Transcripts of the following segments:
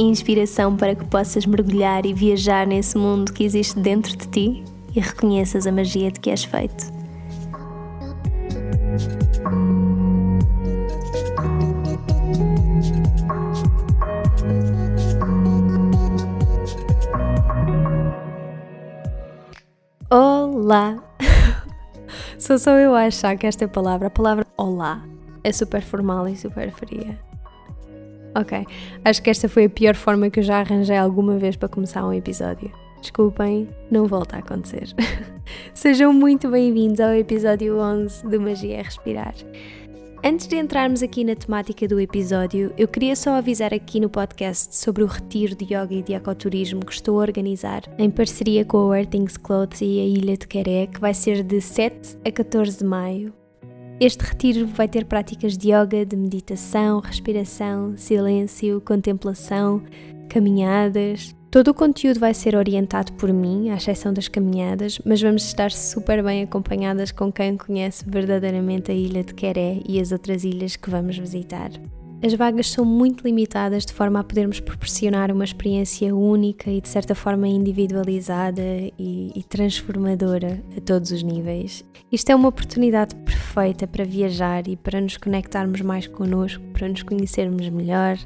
Inspiração para que possas mergulhar e viajar nesse mundo que existe dentro de ti e reconheças a magia de que és feito. Olá! Sou só eu a achar que esta palavra, a palavra olá, é super formal e super fria. Ok, acho que esta foi a pior forma que eu já arranjei alguma vez para começar um episódio. Desculpem, não volta a acontecer. Sejam muito bem-vindos ao episódio 11 do Magia é Respirar. Antes de entrarmos aqui na temática do episódio, eu queria só avisar aqui no podcast sobre o retiro de yoga e de ecoturismo que estou a organizar em parceria com a Where Things Clothes e a Ilha de Queré, que vai ser de 7 a 14 de maio. Este retiro vai ter práticas de yoga, de meditação, respiração, silêncio, contemplação, caminhadas, Todo o conteúdo vai ser orientado por mim, à exceção das caminhadas, mas vamos estar super bem acompanhadas com quem conhece verdadeiramente a ilha de Queré e as outras ilhas que vamos visitar. As vagas são muito limitadas de forma a podermos proporcionar uma experiência única e de certa forma individualizada e, e transformadora a todos os níveis. Isto é uma oportunidade perfeita para viajar e para nos conectarmos mais connosco, para nos conhecermos melhor,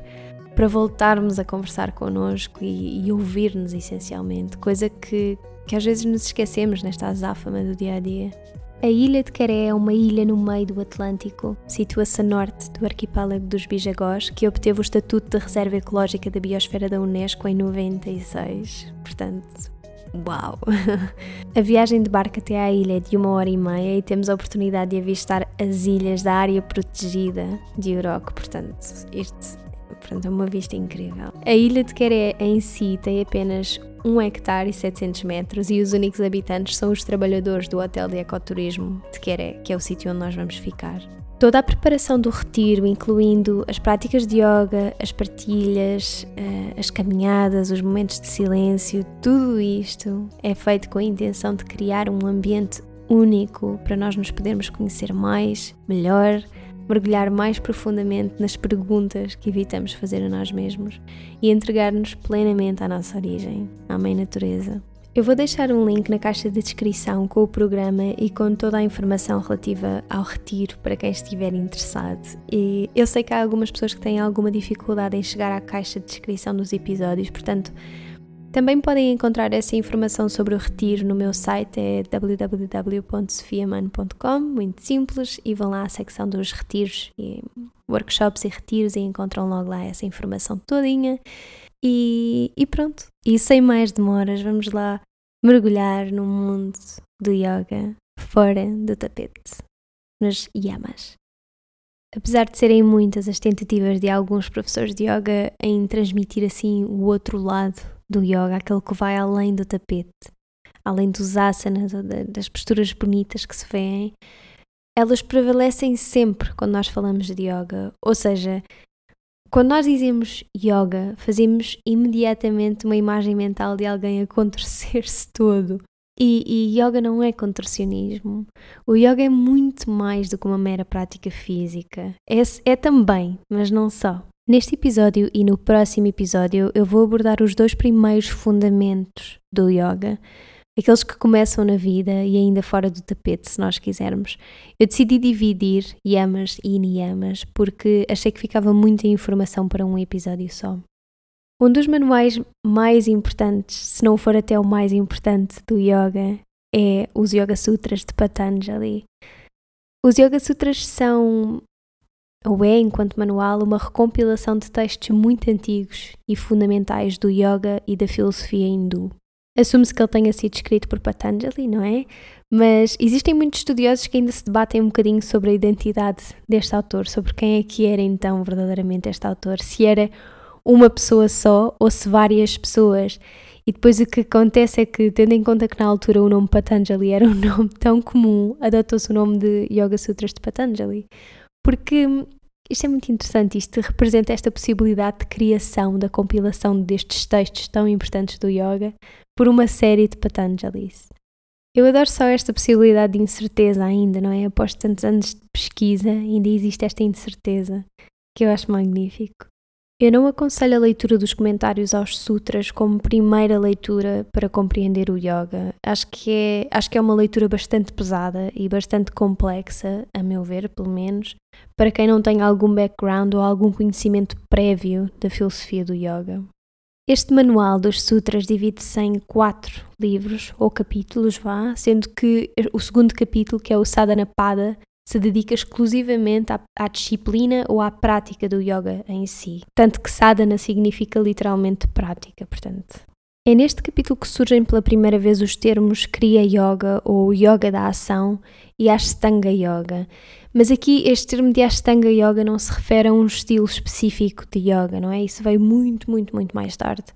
para voltarmos a conversar connosco e, e ouvir-nos essencialmente, coisa que, que às vezes nos esquecemos nesta azáfama do dia a dia. A ilha de Caré é uma ilha no meio do Atlântico. Situa-se a norte do arquipélago dos Bijagós, que obteve o estatuto de Reserva Ecológica da Biosfera da Unesco em 96. Portanto, uau! a viagem de barco até à ilha é de uma hora e meia e temos a oportunidade de avistar as ilhas da área protegida de Oroco. Portanto, isto Portanto, é uma vista incrível. A ilha de Queré em si tem apenas 1 hectare e 700 metros e os únicos habitantes são os trabalhadores do Hotel de Ecoturismo de Queré, que é o sítio onde nós vamos ficar. Toda a preparação do retiro, incluindo as práticas de yoga, as partilhas, eh, as caminhadas, os momentos de silêncio, tudo isto é feito com a intenção de criar um ambiente único para nós nos podermos conhecer mais, melhor mergulhar mais profundamente nas perguntas que evitamos fazer a nós mesmos e entregar-nos plenamente à nossa origem, à Mãe Natureza. Eu vou deixar um link na caixa de descrição com o programa e com toda a informação relativa ao retiro para quem estiver interessado. E eu sei que há algumas pessoas que têm alguma dificuldade em chegar à caixa de descrição dos episódios, portanto, também podem encontrar essa informação sobre o retiro no meu site, é www.sofiaman.com, muito simples, e vão lá à secção dos retiros, e workshops e retiros e encontram logo lá essa informação todinha. E, e pronto, e sem mais demoras, vamos lá mergulhar no mundo do yoga fora do tapete, nos yamas. Apesar de serem muitas as tentativas de alguns professores de yoga em transmitir assim o outro lado do yoga, aquele que vai além do tapete, além dos asanas, das posturas bonitas que se veem, elas prevalecem sempre quando nós falamos de yoga. Ou seja, quando nós dizemos yoga, fazemos imediatamente uma imagem mental de alguém a contorcer-se todo. E, e, yoga não é contorcionismo. O yoga é muito mais do que uma mera prática física. É, é também, mas não só. Neste episódio e no próximo episódio eu vou abordar os dois primeiros fundamentos do yoga, aqueles que começam na vida e ainda fora do tapete, se nós quisermos. Eu decidi dividir yamas e niyamas porque achei que ficava muita informação para um episódio só. Um dos manuais mais importantes, se não for até o mais importante do yoga, é os Yoga Sutras de Patanjali. Os Yoga Sutras são ou é, enquanto manual, uma recompilação de textos muito antigos e fundamentais do yoga e da filosofia hindu. Assume-se que ele tenha sido escrito por Patanjali, não é? Mas existem muitos estudiosos que ainda se debatem um bocadinho sobre a identidade deste autor, sobre quem é que era então verdadeiramente este autor, se era uma pessoa só ou se várias pessoas. E depois o que acontece é que, tendo em conta que na altura o nome Patanjali era um nome tão comum, adotou-se o nome de Yoga Sutras de Patanjali. Porque isto é muito interessante, isto representa esta possibilidade de criação, da compilação destes textos tão importantes do yoga por uma série de Patanjalis. Eu adoro só esta possibilidade de incerteza ainda, não é? Após tantos anos de pesquisa, ainda existe esta incerteza, que eu acho magnífico. Eu não aconselho a leitura dos comentários aos sutras como primeira leitura para compreender o yoga. Acho que é, acho que é uma leitura bastante pesada e bastante complexa, a meu ver, pelo menos, para quem não tem algum background ou algum conhecimento prévio da filosofia do yoga. Este manual dos sutras divide-se em quatro livros ou capítulos, vá, sendo que o segundo capítulo, que é o Sadhana Pada, se dedica exclusivamente à, à, disciplina ou à prática do yoga em si. Tanto que sadhana significa literalmente prática, portanto. É neste capítulo que surgem pela primeira vez os termos Kriya Yoga ou Yoga da Ação e Ashtanga Yoga. Mas aqui este termo de Ashtanga Yoga não se refere a um estilo específico de yoga, não é? Isso veio muito, muito, muito mais tarde.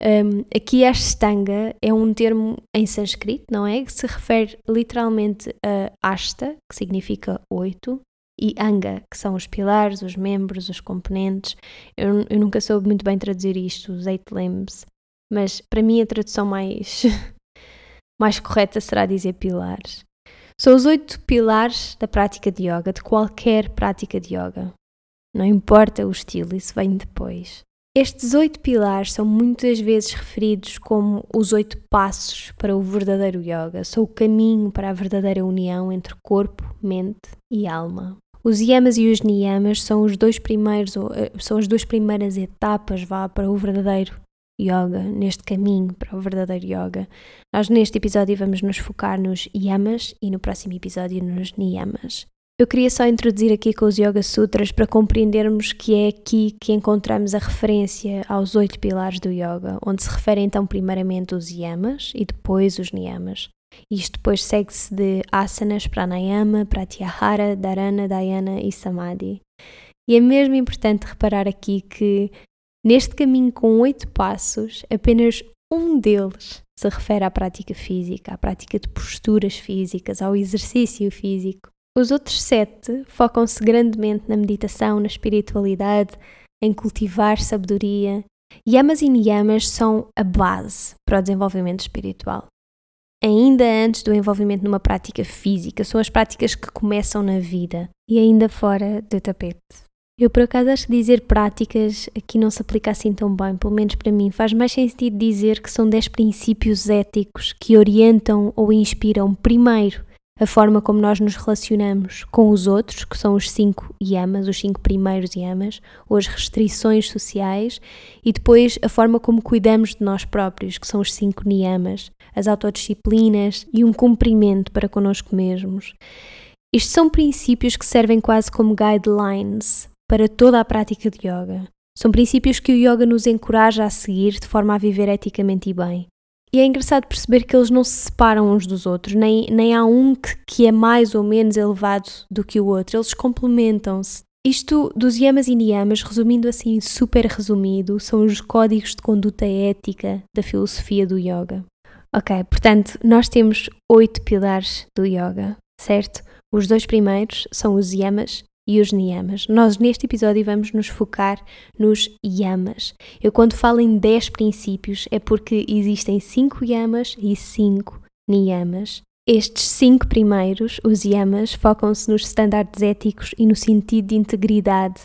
Um, aqui a Ashtanga é um termo em sânscrito, não é? Que se refere literalmente a Ashta, que significa oito, e Anga, que são os pilares, os membros, os componentes. Eu, eu nunca soube muito bem traduzir isto, os eight limbs, mas para mim a tradução mais, mais correta será dizer pilares. São os oito pilares da prática de yoga, de qualquer prática de yoga. Não importa o estilo, isso vem depois. Estes oito pilares são muitas vezes referidos como os oito passos para o verdadeiro yoga, são o caminho para a verdadeira união entre corpo, mente e alma. Os yamas e os niyamas são os dois primeiros eh, são as duas primeiras etapas vá para o verdadeiro yoga, neste caminho para o verdadeiro yoga. Nós neste episódio vamos nos focar nos yamas e no próximo episódio nos niyamas. Eu queria só introduzir aqui com os Yoga Sutras para compreendermos que é aqui que encontramos a referência aos oito pilares do Yoga, onde se referem então primeiramente os yamas e depois os niyamas. Isto depois segue-se de asanas, pranayama, pratyahara, dharana, dhyana e samadhi. E é mesmo importante reparar aqui que neste caminho com oito passos, apenas um deles se refere à prática física, à prática de posturas físicas, ao exercício físico. Os outros sete focam-se grandemente na meditação, na espiritualidade, em cultivar sabedoria. Yamas e niyamas são a base para o desenvolvimento espiritual. Ainda antes do envolvimento numa prática física, são as práticas que começam na vida e ainda fora do tapete. Eu, por acaso, acho que dizer práticas aqui não se aplica assim tão bem, pelo menos para mim. Faz mais sentido dizer que são 10 princípios éticos que orientam ou inspiram, primeiro, a forma como nós nos relacionamos com os outros, que são os cinco yamas, os cinco primeiros yamas, ou as restrições sociais, e depois a forma como cuidamos de nós próprios, que são os cinco niyamas, as autodisciplinas e um cumprimento para connosco mesmos. Estes são princípios que servem quase como guidelines para toda a prática de yoga. São princípios que o yoga nos encoraja a seguir de forma a viver eticamente e bem. E é engraçado perceber que eles não se separam uns dos outros, nem, nem há um que, que é mais ou menos elevado do que o outro, eles complementam-se. Isto dos yamas e niyamas, resumindo assim super resumido, são os códigos de conduta ética da filosofia do yoga. Ok, portanto, nós temos oito pilares do yoga, certo? Os dois primeiros são os yamas e os niyamas. Nós neste episódio vamos nos focar nos yamas. Eu quando falo em 10 princípios é porque existem 5 yamas e 5 niyamas. Estes cinco primeiros, os yamas, focam-se nos estándares éticos e no sentido de integridade,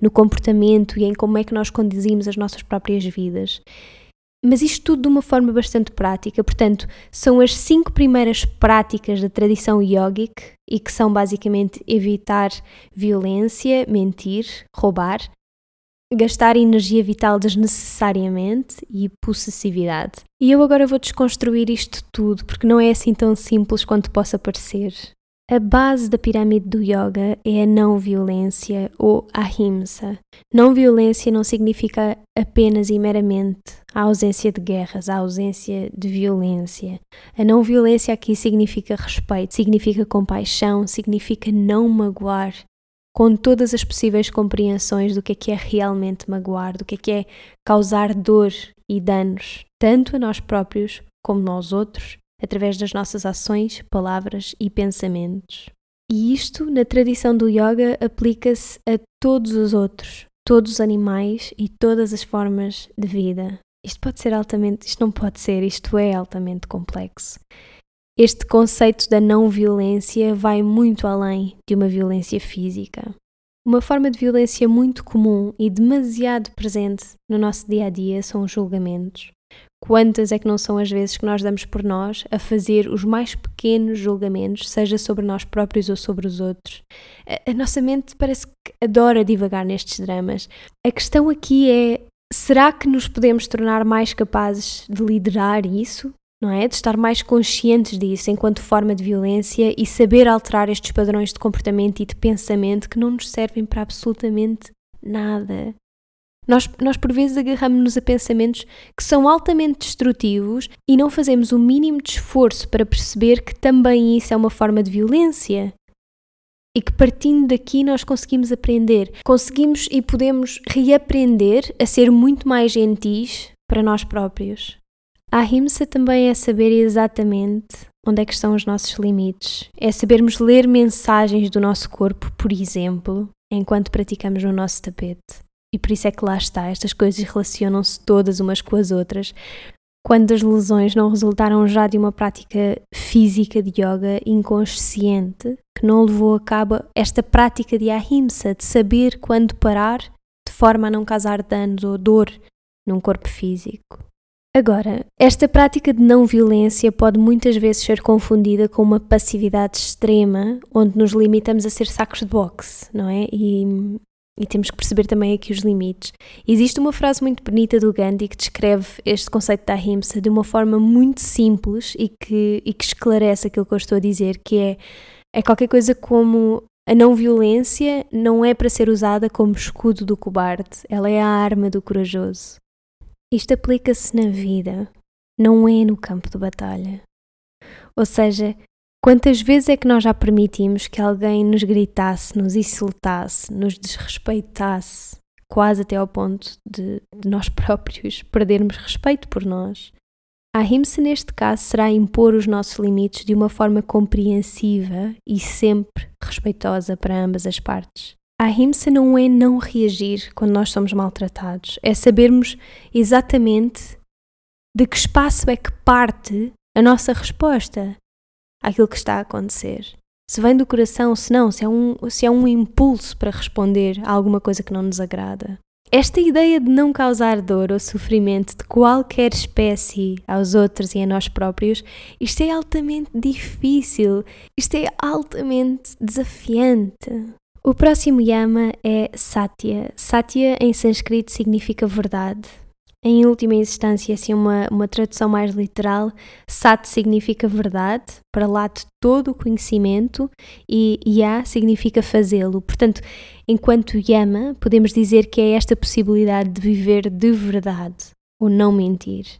no comportamento e em como é que nós conduzimos as nossas próprias vidas. Mas isto tudo de uma forma bastante prática, portanto, são as cinco primeiras práticas da tradição yogic e que são basicamente evitar violência, mentir, roubar, gastar energia vital desnecessariamente e possessividade. E eu agora vou desconstruir isto tudo porque não é assim tão simples quanto possa parecer. A base da pirâmide do yoga é a não violência ou ahimsa. Não violência não significa apenas e meramente a ausência de guerras, a ausência de violência. A não violência aqui significa respeito, significa compaixão, significa não magoar, com todas as possíveis compreensões do que é que é realmente magoar, do que é que é causar dor e danos tanto a nós próprios como nós outros, através das nossas ações, palavras e pensamentos. E isto, na tradição do yoga, aplica-se a todos os outros, todos os animais e todas as formas de vida. Isto pode ser altamente, isto não pode ser, isto é altamente complexo. Este conceito da não violência vai muito além de uma violência física. Uma forma de violência muito comum e demasiado presente no nosso dia a dia são os julgamentos. Quantas é que não são as vezes que nós damos por nós a fazer os mais pequenos julgamentos, seja sobre nós próprios ou sobre os outros? A, a nossa mente parece que adora divagar nestes dramas. A questão aqui é: será que nos podemos tornar mais capazes de liderar isso? Não é? De estar mais conscientes disso enquanto forma de violência e saber alterar estes padrões de comportamento e de pensamento que não nos servem para absolutamente nada. Nós, nós por vezes agarramos-nos a pensamentos que são altamente destrutivos e não fazemos o mínimo de esforço para perceber que também isso é uma forma de violência. E que partindo daqui nós conseguimos aprender, conseguimos e podemos reaprender a ser muito mais gentis para nós próprios. A ahimsa também é saber exatamente onde é que estão os nossos limites. É sabermos ler mensagens do nosso corpo, por exemplo, enquanto praticamos no nosso tapete. E por isso é que lá está, estas coisas relacionam-se todas umas com as outras. Quando as lesões não resultaram já de uma prática física de yoga inconsciente, que não levou a cabo esta prática de ahimsa, de saber quando parar, de forma a não causar danos ou dor num corpo físico. Agora, esta prática de não violência pode muitas vezes ser confundida com uma passividade extrema, onde nos limitamos a ser sacos de boxe, não é? E e temos que perceber também aqui os limites. Existe uma frase muito bonita do Gandhi que descreve este conceito da ahimsa de uma forma muito simples e que, e que esclarece aquilo que eu estou a dizer, que é, é qualquer coisa como a não violência não é para ser usada como escudo do cobarde, ela é a arma do corajoso. Isto aplica-se na vida, não é no campo de batalha. Ou seja, Quantas vezes é que nós já permitimos que alguém nos gritasse, nos insultasse, nos desrespeitasse, quase até ao ponto de, de nós próprios perdermos respeito por nós? A ahimsa, neste caso, será impor os nossos limites de uma forma compreensiva e sempre respeitosa para ambas as partes. A ahimsa não é não reagir quando nós somos maltratados, é sabermos exatamente de que espaço é que parte a nossa resposta àquilo que está a acontecer. Se vem do coração, se não, se é um, se é um impulso para responder a alguma coisa que não nos agrada. Esta ideia de não causar dor ou sofrimento de qualquer espécie aos outros e a nós próprios, isto é altamente difícil, isto é altamente desafiante. O próximo yama é Satya. Satya em sânscrito significa verdade. Em última instância, assim, uma, uma tradução mais literal, Sat significa verdade, para lá de todo o conhecimento, e Ya significa fazê-lo. Portanto, enquanto Yama, podemos dizer que é esta possibilidade de viver de verdade, ou não mentir.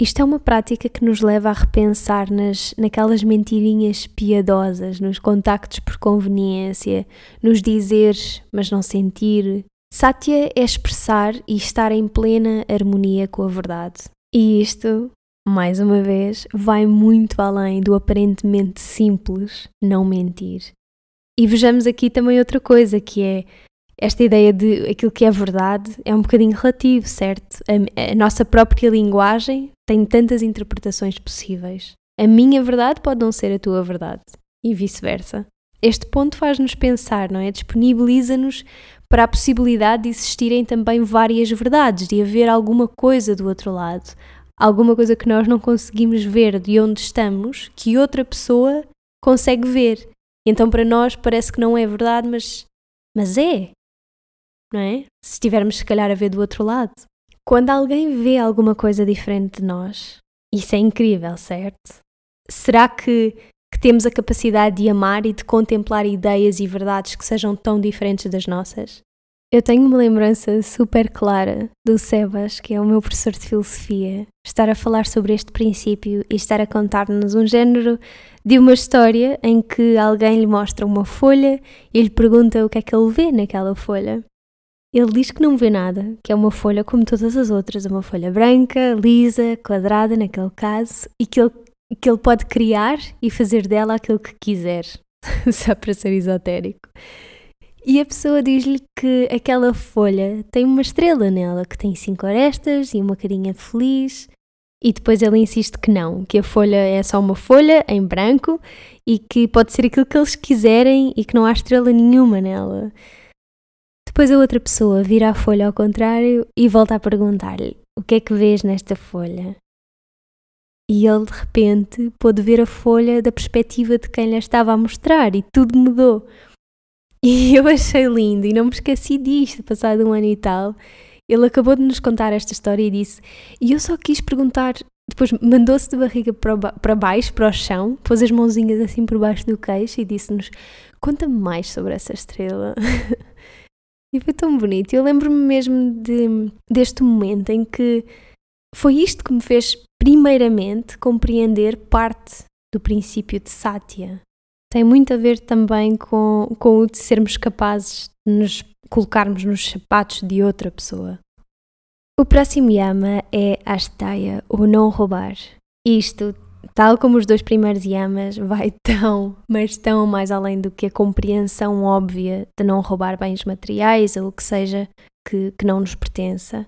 Isto é uma prática que nos leva a repensar nas, naquelas mentirinhas piadosas, nos contactos por conveniência, nos dizeres, mas não sentir, Satya é expressar e estar em plena harmonia com a verdade. E isto, mais uma vez, vai muito além do aparentemente simples não mentir. E vejamos aqui também outra coisa, que é esta ideia de aquilo que é verdade é um bocadinho relativo, certo? A, a nossa própria linguagem tem tantas interpretações possíveis. A minha verdade pode não ser a tua verdade e vice-versa. Este ponto faz-nos pensar, não é? Disponibiliza-nos para a possibilidade de existirem também várias verdades, de haver alguma coisa do outro lado, alguma coisa que nós não conseguimos ver de onde estamos, que outra pessoa consegue ver. Então para nós parece que não é verdade, mas, mas é. Não é? Se estivermos se calhar a ver do outro lado. Quando alguém vê alguma coisa diferente de nós, isso é incrível, certo? Será que que temos a capacidade de amar e de contemplar ideias e verdades que sejam tão diferentes das nossas? Eu tenho uma lembrança super clara do Sebas, que é o meu professor de filosofia, estar a falar sobre este princípio e estar a contar-nos um género de uma história em que alguém lhe mostra uma folha e lhe pergunta o que é que ele vê naquela folha. Ele diz que não vê nada, que é uma folha como todas as outras, uma folha branca, lisa, quadrada naquele caso, e que ele, que ele pode criar e fazer dela aquilo que quiser, só para ser esotérico. E a pessoa diz-lhe que aquela folha tem uma estrela nela, que tem cinco arestas e uma carinha feliz. E depois ele insiste que não, que a folha é só uma folha em branco e que pode ser aquilo que eles quiserem e que não há estrela nenhuma nela. Depois a outra pessoa vira a folha ao contrário e volta a perguntar-lhe: O que é que vês nesta folha? E ele de repente pôde ver a folha da perspectiva de quem lhe estava a mostrar e tudo mudou. E eu achei lindo e não me esqueci disto, passado um ano e tal. Ele acabou de nos contar esta história e disse: E eu só quis perguntar. Depois mandou-se de barriga para, para baixo, para o chão, pôs as mãozinhas assim por baixo do queixo e disse-nos: Conta-me mais sobre essa estrela. E foi tão bonito. Eu lembro-me mesmo de, deste momento em que foi isto que me fez, primeiramente, compreender parte do princípio de Satya. Tem muito a ver também com, com o de sermos capazes de nos colocarmos nos sapatos de outra pessoa. O próximo yama é Astaya, o não roubar. Isto tal como os dois primeiros yamas, vai tão, mas tão mais além do que a compreensão óbvia de não roubar bens materiais ou o que seja que, que não nos pertença.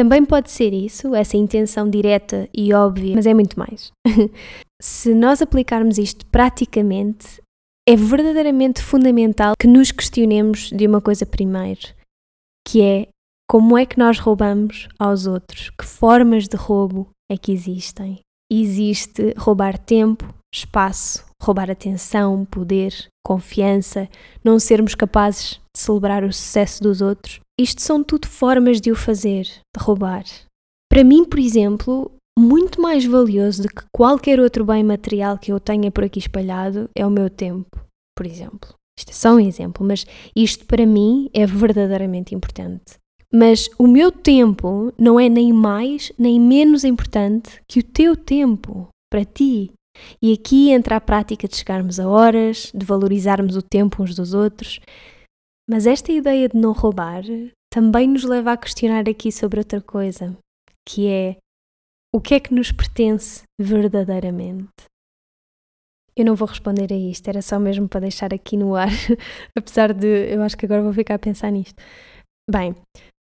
Também pode ser isso, essa intenção direta e óbvia, mas é muito mais. Se nós aplicarmos isto praticamente, é verdadeiramente fundamental que nos questionemos de uma coisa primeiro, que é como é que nós roubamos aos outros? Que formas de roubo é que existem? existe roubar tempo, espaço, roubar atenção, poder, confiança, não sermos capazes de celebrar o sucesso dos outros. Isto são tudo formas de o fazer, de roubar. Para mim, por exemplo, muito mais valioso do que qualquer outro bem material que eu tenha por aqui espalhado é o meu tempo, por exemplo. Isto é só um exemplo, mas isto para mim é verdadeiramente importante. Mas o meu tempo não é nem mais nem menos importante que o teu tempo para ti. E aqui entra a prática de chegarmos a horas, de valorizarmos o tempo uns dos outros. Mas esta ideia de não roubar também nos leva a questionar aqui sobre outra coisa, que é o que é que nos pertence verdadeiramente? Eu não vou responder a isto, era só mesmo para deixar aqui no ar, apesar de eu acho que agora vou ficar a pensar nisto. Bem,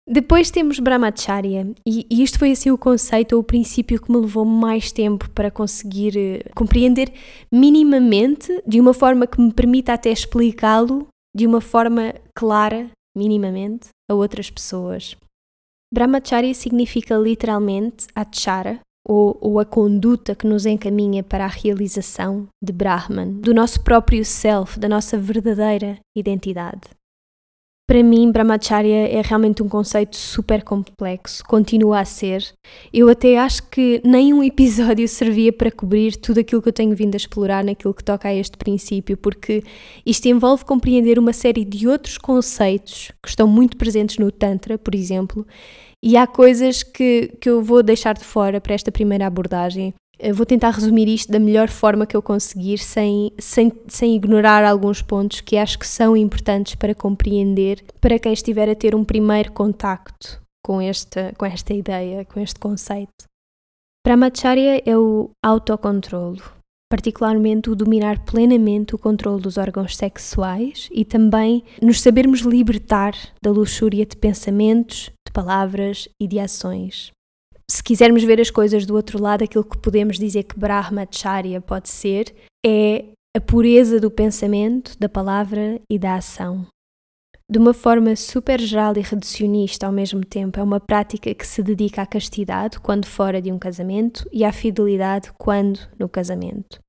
depois temos Brahmacharya, e, e isto foi assim o conceito ou o princípio que me levou mais tempo para conseguir uh, compreender minimamente, de uma forma que me permita até explicá-lo de uma forma clara, minimamente, a outras pessoas. Brahmacharya significa literalmente achara, ou, ou, a conduta que nos encaminha para a realização de Brahman, do nosso próprio self, da nossa verdadeira identidade. Para mim, Brahmacharya é realmente um conceito super complexo, continua a ser. Eu até acho que nem um episódio servia para cobrir tudo aquilo que eu tenho vindo a explorar naquilo que toca a este princípio, porque isto envolve compreender uma série de outros conceitos que estão muito presentes no Tantra, por exemplo, e há coisas que, que eu vou deixar de fora para esta primeira abordagem, eu vou tentar resumir isto da melhor forma que eu conseguir, sem, sem, sem ignorar alguns pontos que acho que são importantes para compreender para quem estiver a ter um primeiro contacto com esta, com esta ideia, com este conceito. Brahmacharya é o autocontrolo, particularmente o dominar plenamente o controle dos órgãos sexuais e também nos sabermos libertar da luxúria de pensamentos, de palavras e de ações se quisermos ver as coisas do outro lado, aquilo que podemos dizer que Brahmacharya pode ser é a pureza do pensamento, da palavra e da ação. De uma forma super geral e reducionista ao mesmo tempo, é uma prática que se dedica à castidade quando fora de um casamento e à fidelidade quando no casamento.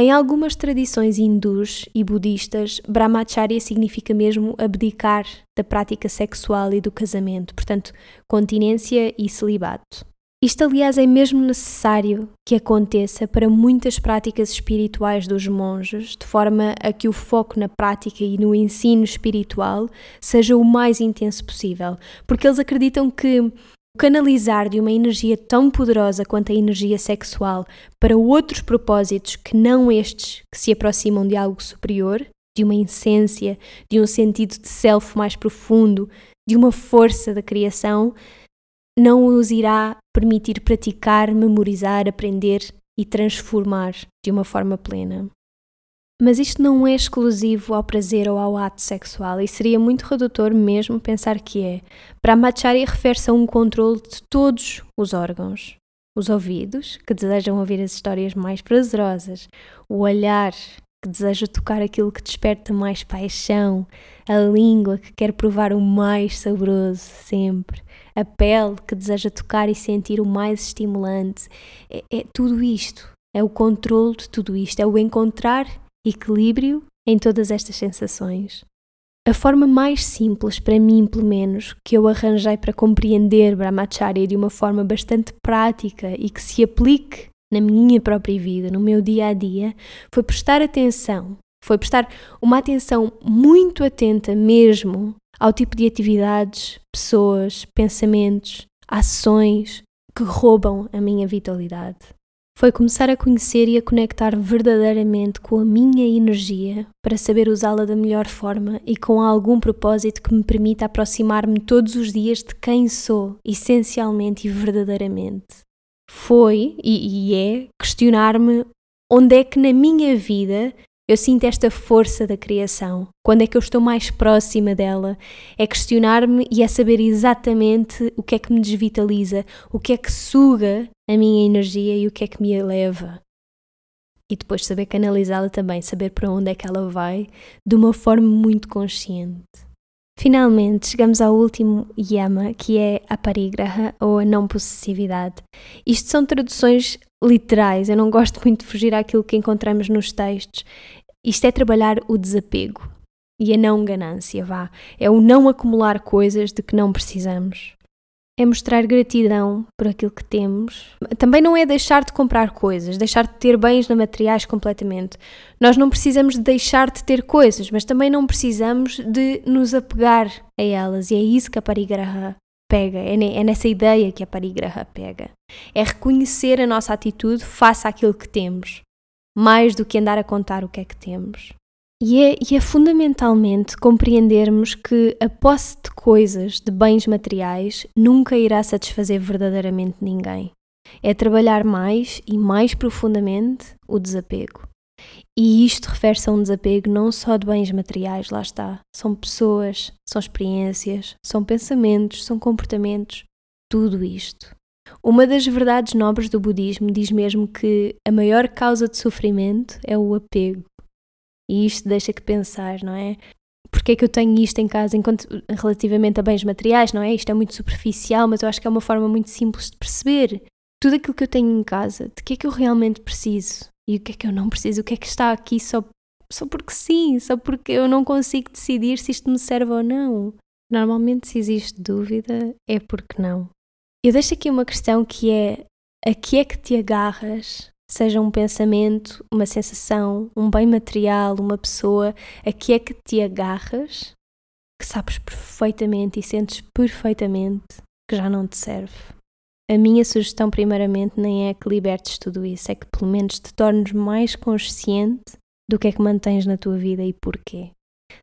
Em algumas tradições hindus e budistas, brahmacharya significa mesmo abdicar da prática sexual e do casamento, portanto, continência e celibato. Isto, aliás, é mesmo necessário que aconteça para muitas práticas espirituais dos monges, de forma a que o foco na prática e no ensino espiritual seja o mais intenso possível, porque eles acreditam que canalizar de uma energia tão poderosa quanto a energia sexual para outros propósitos que não estes que se aproximam de algo superior, de uma essência, de um sentido de self mais profundo, de uma força da criação, não os irá permitir praticar, memorizar, aprender e transformar de uma forma plena. Mas isto não é exclusivo ao prazer ou ao ato sexual e seria muito redutor mesmo pensar que é. Para a Machari refere-se a um controle de todos os órgãos. Os ouvidos, que desejam ouvir as histórias mais prazerosas, o olhar, que deseja tocar aquilo que desperta mais paixão, a língua que quer provar o mais saboroso sempre, a pele que deseja tocar e sentir o mais estimulante. É, é tudo isto, é o controle de tudo isto, é o encontrar equilíbrio em todas estas sensações. A forma mais simples, para mim pelo menos, que eu arranjei para compreender Brahmacharya de uma forma bastante prática e que se aplique na minha própria vida, no meu dia a dia, foi prestar atenção, foi prestar uma atenção muito atenta mesmo ao tipo de atividades, pessoas, pensamentos, ações que roubam a minha vitalidade. Foi começar a conhecer e a conectar verdadeiramente com a minha energia para saber usá-la da melhor forma e com algum propósito que me permita aproximar-me todos os dias de quem sou, essencialmente e verdadeiramente. Foi e, e é questionar-me onde é que na minha vida eu sinto esta força da criação, quando é que eu estou mais próxima dela, é questionar-me e é saber exatamente o que é que me desvitaliza, o que é que suga a minha energia e o que é que me eleva. E depois saber canalizá-la também, saber para onde é que ela vai, de uma forma muito consciente. Finalmente, chegamos ao último yama, que é a parigraha ou a não possessividade. Isto são traduções literais, eu não gosto muito de fugir àquilo que encontramos nos textos. Isto é trabalhar o desapego e a não ganância, vá. É o não acumular coisas de que não precisamos é mostrar gratidão por aquilo que temos. Também não é deixar de comprar coisas, deixar de ter bens materiais completamente. Nós não precisamos de deixar de ter coisas, mas também não precisamos de nos apegar a elas. E é isso que a parigraha pega, é, é nessa ideia que a parigraha pega. É reconhecer a nossa atitude face àquilo que temos, mais do que andar a contar o que é que temos. E é, e é, fundamentalmente compreendermos que a posse de coisas, de bens materiais, nunca irá satisfazer verdadeiramente ninguém. É trabalhar mais e mais profundamente o desapego. E isto refere-se a um desapego não só de bens materiais, lá está. São pessoas, são experiências, são pensamentos, são comportamentos, tudo isto. Uma das verdades nobres do budismo diz mesmo que a maior causa de sofrimento é o apego e isto deixa que pensar, não é? Porque é que eu tenho isto em casa enquanto, relativamente a bens materiais, não é? Isto é muito superficial, mas eu acho que é uma forma muito simples de perceber tudo aquilo que eu tenho em casa, de que é que eu realmente preciso e o que é que eu não preciso, o que é que está aqui só, só porque sim, só porque eu não consigo decidir se isto me serve ou não. Normalmente, se existe dúvida, é porque não. Eu deixo aqui uma questão que é: a que é que te agarras seja um pensamento, uma sensação, um bem material, uma pessoa, a que é que te agarras, que sabes perfeitamente e sentes perfeitamente que já não te serve. A minha sugestão, primeiramente, nem é que libertes tudo isso, é que pelo menos te tornes mais consciente do que é que mantens na tua vida e porquê.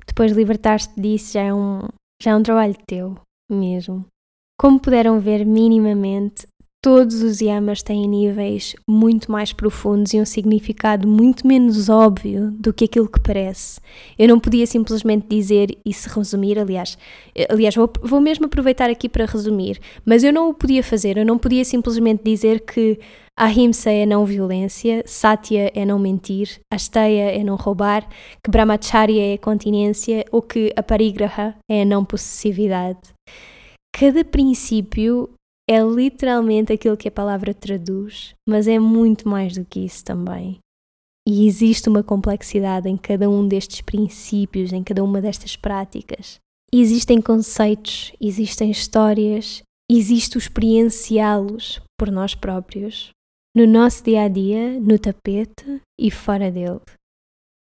Depois libertar-te disso já é um, já é um trabalho teu mesmo. Como puderam ver minimamente, Todos os yamas têm níveis muito mais profundos e um significado muito menos óbvio do que aquilo que parece. Eu não podia simplesmente dizer e se resumir, aliás, aliás vou, vou mesmo aproveitar aqui para resumir, mas eu não o podia fazer, eu não podia simplesmente dizer que Ahimsa é não violência, Satya é não mentir, Asteya é não roubar, que Brahmacharya é continência ou que a Parigraha é não possessividade. Cada princípio é literalmente aquilo que a palavra traduz, mas é muito mais do que isso também. E existe uma complexidade em cada um destes princípios, em cada uma destas práticas. Existem conceitos, existem histórias, existe o experienciá-los por nós próprios, no nosso dia a dia, no tapete e fora dele.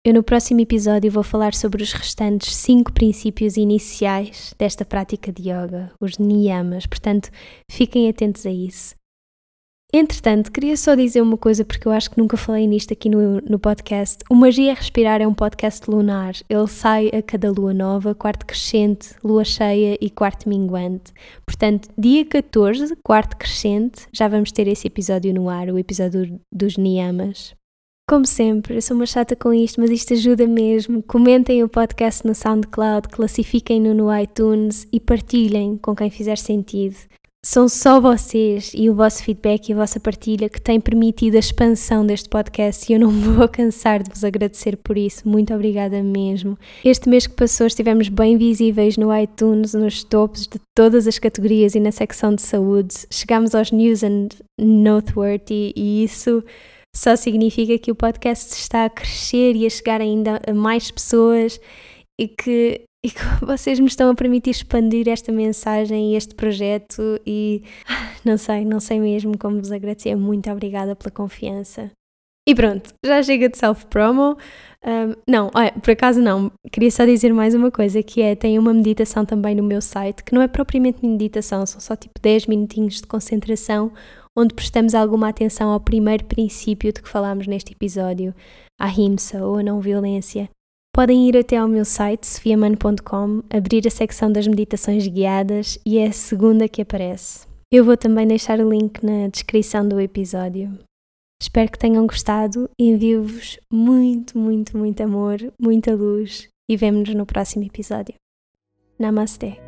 Eu no próximo episódio vou falar sobre os restantes cinco princípios iniciais desta prática de yoga, os niyamas, portanto fiquem atentos a isso. Entretanto, queria só dizer uma coisa porque eu acho que nunca falei nisto aqui no, no podcast. O Magia é Respirar é um podcast lunar. Ele sai a cada lua nova, quarto crescente, lua cheia e quarto minguante. Portanto, dia 14, quarto crescente, já vamos ter esse episódio no ar, o episódio dos Niyamas. Como sempre, eu sou uma chata com isto, mas isto ajuda mesmo. Comentem o podcast no SoundCloud, classifiquem-no no iTunes e partilhem com quem fizer sentido. São só vocês e o vosso feedback e a vossa partilha que têm permitido a expansão deste podcast e eu não vou cansar de vos agradecer por isso. Muito obrigada mesmo. Este mês que passou estivemos bem visíveis no iTunes, nos topos de todas as categorias e na secção de saúde. Chegámos aos News and Noteworthy e isso só significa que o podcast está a crescer e a chegar ainda a mais pessoas e que e que vocês me estão a permitir expandir esta mensagem e este projeto e não sei, não sei mesmo como vos agradecer. Muito obrigada pela confiança. E pronto, já chega de self-promo. Um, não, olha, por acaso não. Queria só dizer mais uma coisa, que é, tem uma meditação também no meu site, que não é propriamente meditação, são só tipo 10 minutinhos de concentração, onde prestamos alguma atenção ao primeiro princípio de que falámos neste episódio, a ahimsa ou a não violência. Podem ir até ao meu site, sofiamano.com, abrir a secção das meditações guiadas e é a segunda que aparece. Eu vou também deixar o link na descrição do episódio. Espero que tenham gostado, envio-vos muito, muito, muito amor, muita luz e vemo-nos no próximo episódio. Namastê!